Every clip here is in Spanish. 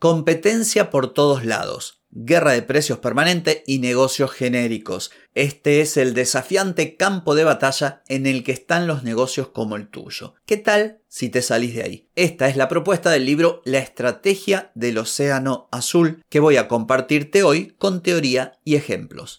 Competencia por todos lados guerra de precios permanente y negocios genéricos. Este es el desafiante campo de batalla en el que están los negocios como el tuyo. ¿Qué tal si te salís de ahí? Esta es la propuesta del libro La estrategia del océano azul que voy a compartirte hoy con teoría y ejemplos.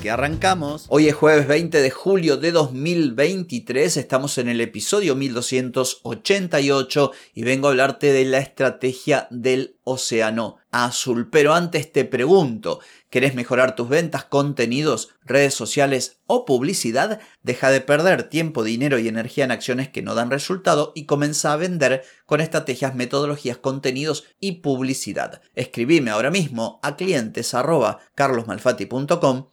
que arrancamos. Hoy es jueves 20 de julio de 2023, estamos en el episodio 1288 y vengo a hablarte de la estrategia del océano azul. Pero antes te pregunto, ¿querés mejorar tus ventas, contenidos, redes sociales o publicidad? Deja de perder tiempo, dinero y energía en acciones que no dan resultado y comienza a vender con estrategias, metodologías, contenidos y publicidad. Escribime ahora mismo a clientes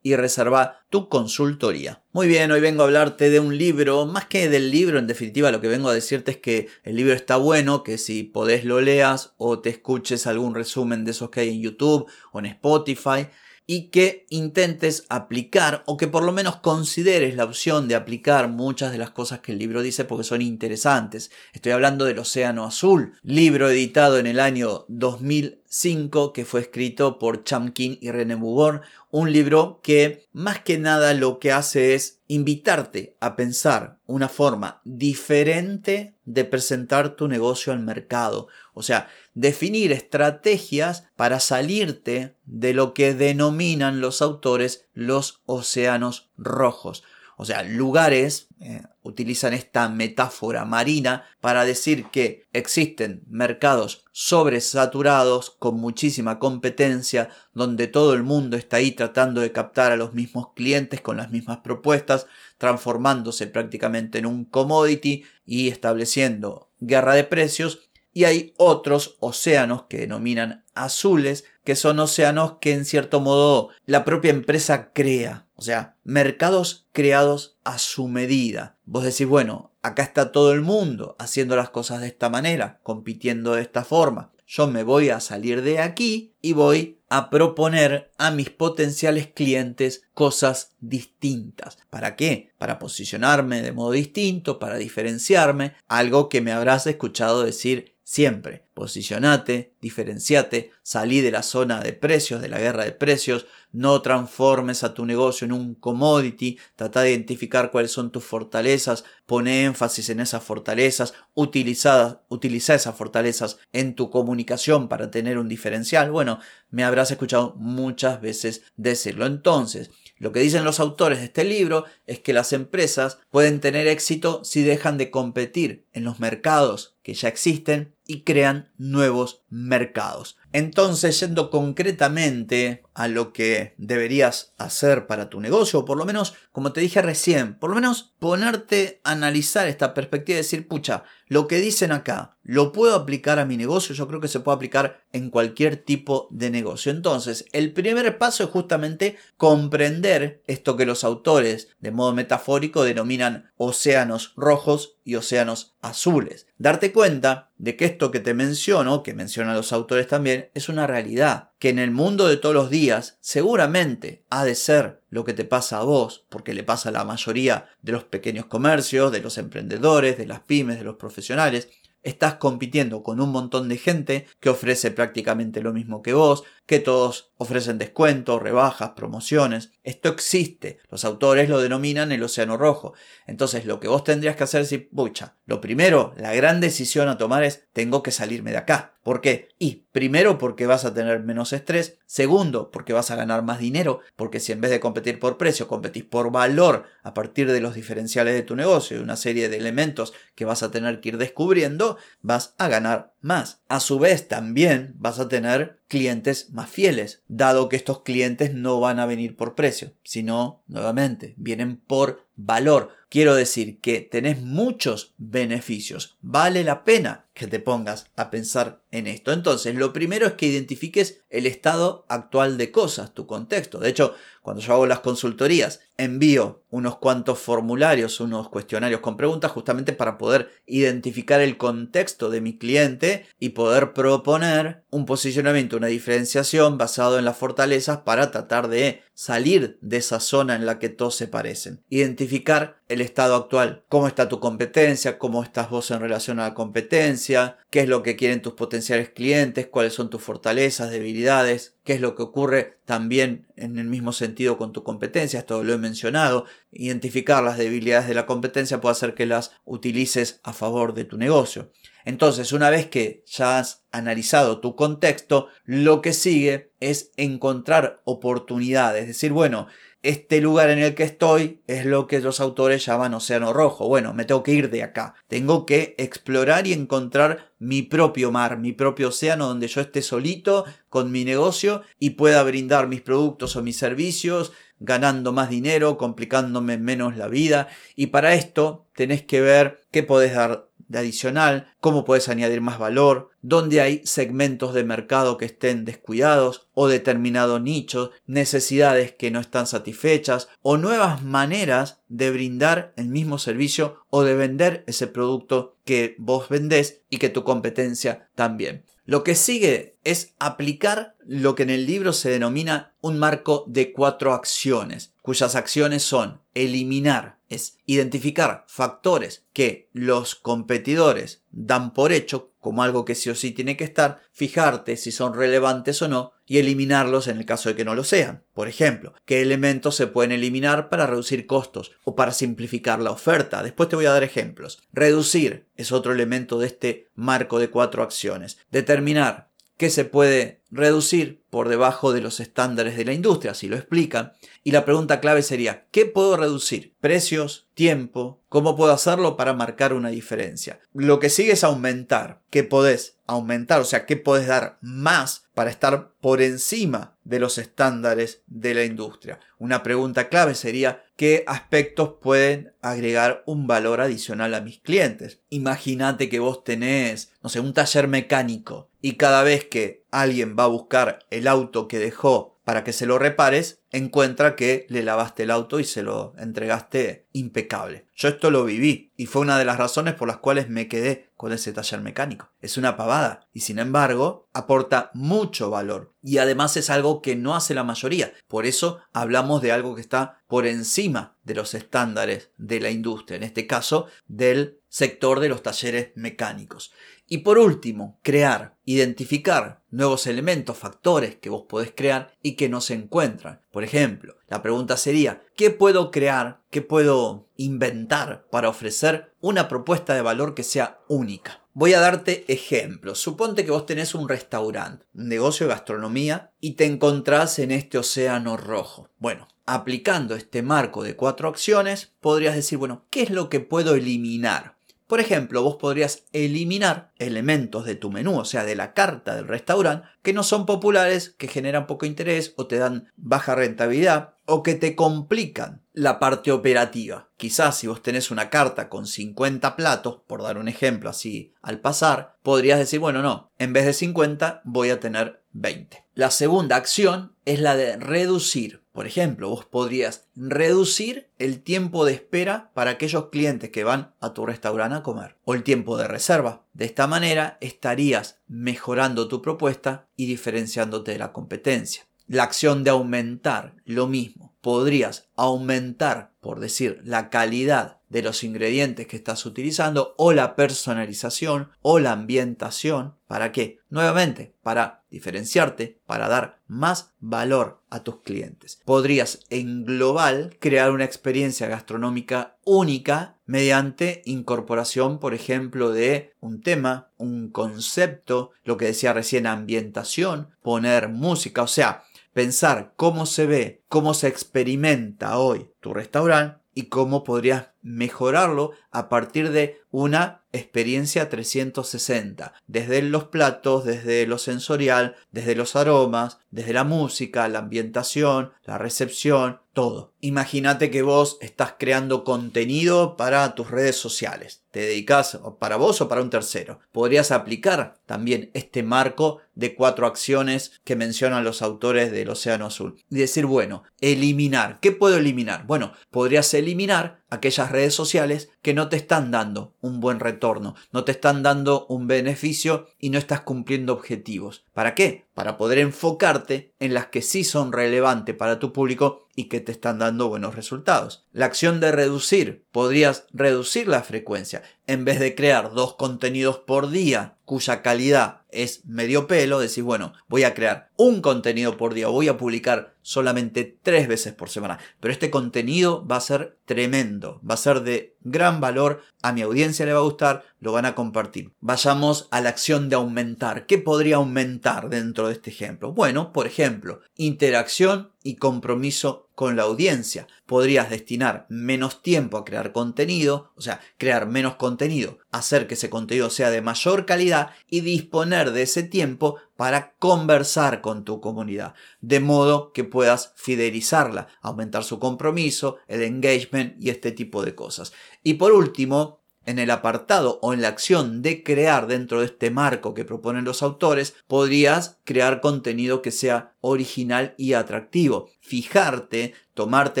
y reserva tu consultoría. Muy bien, hoy vengo a hablarte de un libro, más que del libro, en definitiva lo que vengo a decirte es que el libro está bueno, que si podés lo leas o te escuches algún resumen de esos que hay en YouTube o en Spotify y que intentes aplicar o que por lo menos consideres la opción de aplicar muchas de las cosas que el libro dice porque son interesantes. Estoy hablando del Océano Azul, libro editado en el año 2005 que fue escrito por Chamkin y René Bugor, un libro que más que nada lo que hace es invitarte a pensar una forma diferente de presentar tu negocio al mercado. O sea, definir estrategias para salirte de lo que denominan los autores los océanos rojos. O sea, lugares, eh, utilizan esta metáfora marina para decir que existen mercados sobresaturados con muchísima competencia, donde todo el mundo está ahí tratando de captar a los mismos clientes con las mismas propuestas, transformándose prácticamente en un commodity y estableciendo guerra de precios y hay otros océanos que denominan azules, que son océanos que en cierto modo la propia empresa crea, o sea, mercados creados a su medida. Vos decís, bueno, acá está todo el mundo haciendo las cosas de esta manera, compitiendo de esta forma. Yo me voy a salir de aquí y voy a proponer a mis potenciales clientes cosas distintas. ¿Para qué? Para posicionarme de modo distinto, para diferenciarme, algo que me habrás escuchado decir Siempre, posicionate, diferenciate, salí de la zona de precios, de la guerra de precios, no transformes a tu negocio en un commodity, trata de identificar cuáles son tus fortalezas, pone énfasis en esas fortalezas, utiliza, utiliza esas fortalezas en tu comunicación para tener un diferencial. Bueno, me habrás escuchado muchas veces decirlo. Entonces, lo que dicen los autores de este libro es que las empresas pueden tener éxito si dejan de competir en los mercados que ya existen y crean nuevos mercados. Entonces, yendo concretamente a lo que deberías hacer para tu negocio, o por lo menos, como te dije recién, por lo menos ponerte a analizar esta perspectiva y decir, pucha, lo que dicen acá, ¿lo puedo aplicar a mi negocio? Yo creo que se puede aplicar en cualquier tipo de negocio. Entonces, el primer paso es justamente comprender esto que los autores, de modo metafórico, denominan océanos rojos y océanos azules. Darte cuenta de que esto que te menciono, que mencionan los autores también, es una realidad, que en el mundo de todos los días seguramente ha de ser lo que te pasa a vos, porque le pasa a la mayoría de los pequeños comercios, de los emprendedores, de las pymes, de los profesionales, estás compitiendo con un montón de gente que ofrece prácticamente lo mismo que vos, que todos ofrecen descuentos, rebajas, promociones. Esto existe. Los autores lo denominan el océano rojo. Entonces lo que vos tendrías que hacer es decir, pucha, lo primero, la gran decisión a tomar es, tengo que salirme de acá. ¿Por qué? Y primero porque vas a tener menos estrés, segundo porque vas a ganar más dinero, porque si en vez de competir por precio, competís por valor a partir de los diferenciales de tu negocio y una serie de elementos que vas a tener que ir descubriendo, vas a ganar más. A su vez también vas a tener clientes más fieles, dado que estos clientes no van a venir por precio, sino nuevamente vienen por valor, quiero decir que tenés muchos beneficios. Vale la pena que te pongas a pensar en esto. Entonces, lo primero es que identifiques el estado actual de cosas, tu contexto. De hecho, cuando yo hago las consultorías, envío unos cuantos formularios, unos cuestionarios con preguntas, justamente para poder identificar el contexto de mi cliente y poder proponer un posicionamiento, una diferenciación basado en las fortalezas para tratar de salir de esa zona en la que todos se parecen. Identificar el estado actual, cómo está tu competencia, cómo estás vos en relación a la competencia, qué es lo que quieren tus potenciales clientes, cuáles son tus fortalezas, debilidades, qué es lo que ocurre también en el mismo sentido con tu competencia, esto lo he mencionado, identificar las debilidades de la competencia puede hacer que las utilices a favor de tu negocio. Entonces, una vez que ya has analizado tu contexto, lo que sigue es encontrar oportunidades, es decir, bueno, este lugar en el que estoy es lo que los autores llaman océano rojo. Bueno, me tengo que ir de acá. Tengo que explorar y encontrar mi propio mar, mi propio océano donde yo esté solito con mi negocio y pueda brindar mis productos o mis servicios ganando más dinero, complicándome menos la vida. Y para esto tenés que ver qué podés dar adicional, cómo puedes añadir más valor, dónde hay segmentos de mercado que estén descuidados o determinados nichos, necesidades que no están satisfechas o nuevas maneras de brindar el mismo servicio o de vender ese producto que vos vendés y que tu competencia también. Lo que sigue es aplicar lo que en el libro se denomina un marco de cuatro acciones, cuyas acciones son eliminar, es identificar factores que los competidores dan por hecho como algo que sí o sí tiene que estar, fijarte si son relevantes o no y eliminarlos en el caso de que no lo sean. Por ejemplo, qué elementos se pueden eliminar para reducir costos o para simplificar la oferta. Después te voy a dar ejemplos. Reducir es otro elemento de este marco de cuatro acciones. Determinar qué se puede reducir por debajo de los estándares de la industria, si lo explican. Y la pregunta clave sería, ¿qué puedo reducir? ¿Precios? ¿Tiempo? ¿Cómo puedo hacerlo para marcar una diferencia? Lo que sigue es aumentar. ¿Qué podés aumentar? O sea, ¿qué podés dar más para estar por encima de los estándares de la industria? Una pregunta clave sería, ¿qué aspectos pueden agregar un valor adicional a mis clientes? Imagínate que vos tenés, no sé, un taller mecánico y cada vez que alguien va a buscar el auto que dejó para que se lo repares, encuentra que le lavaste el auto y se lo entregaste impecable. Yo esto lo viví y fue una de las razones por las cuales me quedé con ese taller mecánico. Es una pavada y sin embargo aporta mucho valor y además es algo que no hace la mayoría. Por eso hablamos de algo que está por encima de los estándares de la industria, en este caso del sector de los talleres mecánicos. Y por último, crear, identificar nuevos elementos, factores que vos podés crear y que no se encuentran. Por ejemplo, la pregunta sería, ¿qué puedo crear, qué puedo inventar para ofrecer una propuesta de valor que sea única? Voy a darte ejemplos. Suponte que vos tenés un restaurante, un negocio de gastronomía y te encontrás en este océano rojo. Bueno, aplicando este marco de cuatro acciones, podrías decir, bueno, ¿qué es lo que puedo eliminar? Por ejemplo, vos podrías eliminar elementos de tu menú, o sea, de la carta del restaurante, que no son populares, que generan poco interés o te dan baja rentabilidad o que te complican la parte operativa. Quizás si vos tenés una carta con 50 platos, por dar un ejemplo así al pasar, podrías decir, bueno, no, en vez de 50 voy a tener 20. La segunda acción es la de reducir por ejemplo, vos podrías reducir el tiempo de espera para aquellos clientes que van a tu restaurante a comer o el tiempo de reserva. De esta manera estarías mejorando tu propuesta y diferenciándote de la competencia. La acción de aumentar, lo mismo. Podrías aumentar, por decir, la calidad de los ingredientes que estás utilizando o la personalización o la ambientación. ¿Para qué? Nuevamente, para diferenciarte, para dar más valor a tus clientes. Podrías en global crear una experiencia gastronómica única mediante incorporación, por ejemplo, de un tema, un concepto, lo que decía recién, ambientación, poner música, o sea, pensar cómo se ve, cómo se experimenta hoy tu restaurante y cómo podrías mejorarlo a partir de una experiencia 360, desde los platos, desde lo sensorial, desde los aromas, desde la música, la ambientación, la recepción, todo. Imagínate que vos estás creando contenido para tus redes sociales. Te dedicas para vos o para un tercero. Podrías aplicar también este marco de cuatro acciones que mencionan los autores del Océano Azul. Y decir, bueno, eliminar. ¿Qué puedo eliminar? Bueno, podrías eliminar aquellas redes sociales que no te están dando un buen retorno, no te están dando un beneficio y no estás cumpliendo objetivos. ¿Para qué? Para poder enfocarte en las que sí son relevantes para tu público y que te están dando buenos resultados. La acción de reducir, podrías reducir la frecuencia. En vez de crear dos contenidos por día cuya calidad es medio pelo, decís, bueno, voy a crear un contenido por día, voy a publicar solamente tres veces por semana, pero este contenido va a ser tremendo, va a ser de gran valor, a mi audiencia le va a gustar, lo van a compartir. Vayamos a la acción de aumentar. ¿Qué podría aumentar dentro de este ejemplo? Bueno, por ejemplo, interacción y compromiso con la audiencia. Podrías destinar menos tiempo a crear contenido, o sea, crear menos contenido, hacer que ese contenido sea de mayor calidad y disponer de ese tiempo para conversar con tu comunidad, de modo que puedas fidelizarla, aumentar su compromiso, el engagement y este tipo de cosas. Y por último, en el apartado o en la acción de crear dentro de este marco que proponen los autores, podrías crear contenido que sea original y atractivo. Fijarte, tomarte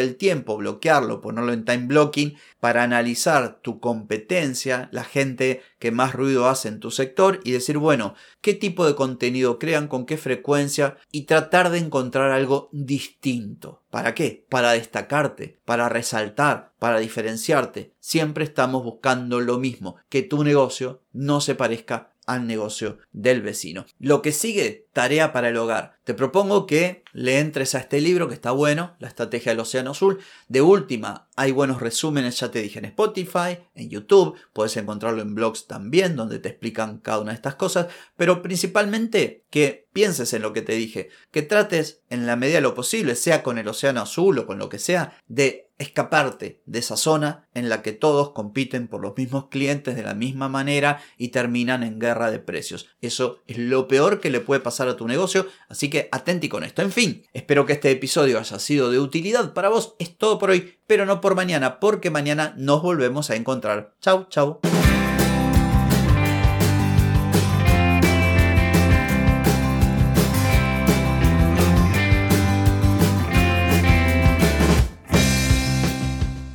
el tiempo, bloquearlo, ponerlo en time blocking para analizar tu competencia, la gente que más ruido hace en tu sector y decir, bueno, qué tipo de contenido crean, con qué frecuencia y tratar de encontrar algo distinto. ¿Para qué? Para destacarte, para resaltar, para diferenciarte. Siempre estamos buscando lo mismo, que tu negocio no se parezca al negocio del vecino. Lo que sigue, tarea para el hogar. Te propongo que le entres a este libro que está bueno, La Estrategia del Océano Azul. De última, hay buenos resúmenes, ya te dije, en Spotify, en YouTube, puedes encontrarlo en blogs también, donde te explican cada una de estas cosas, pero principalmente que pienses en lo que te dije, que trates en la medida de lo posible, sea con el Océano Azul o con lo que sea, de escaparte de esa zona en la que todos compiten por los mismos clientes de la misma manera y terminan en guerra de precios. Eso es lo peor que le puede pasar a tu negocio, así que atenti con esto. En fin, espero que este episodio haya sido de utilidad para vos. Es todo por hoy, pero no por mañana, porque mañana nos volvemos a encontrar. Chau, chau.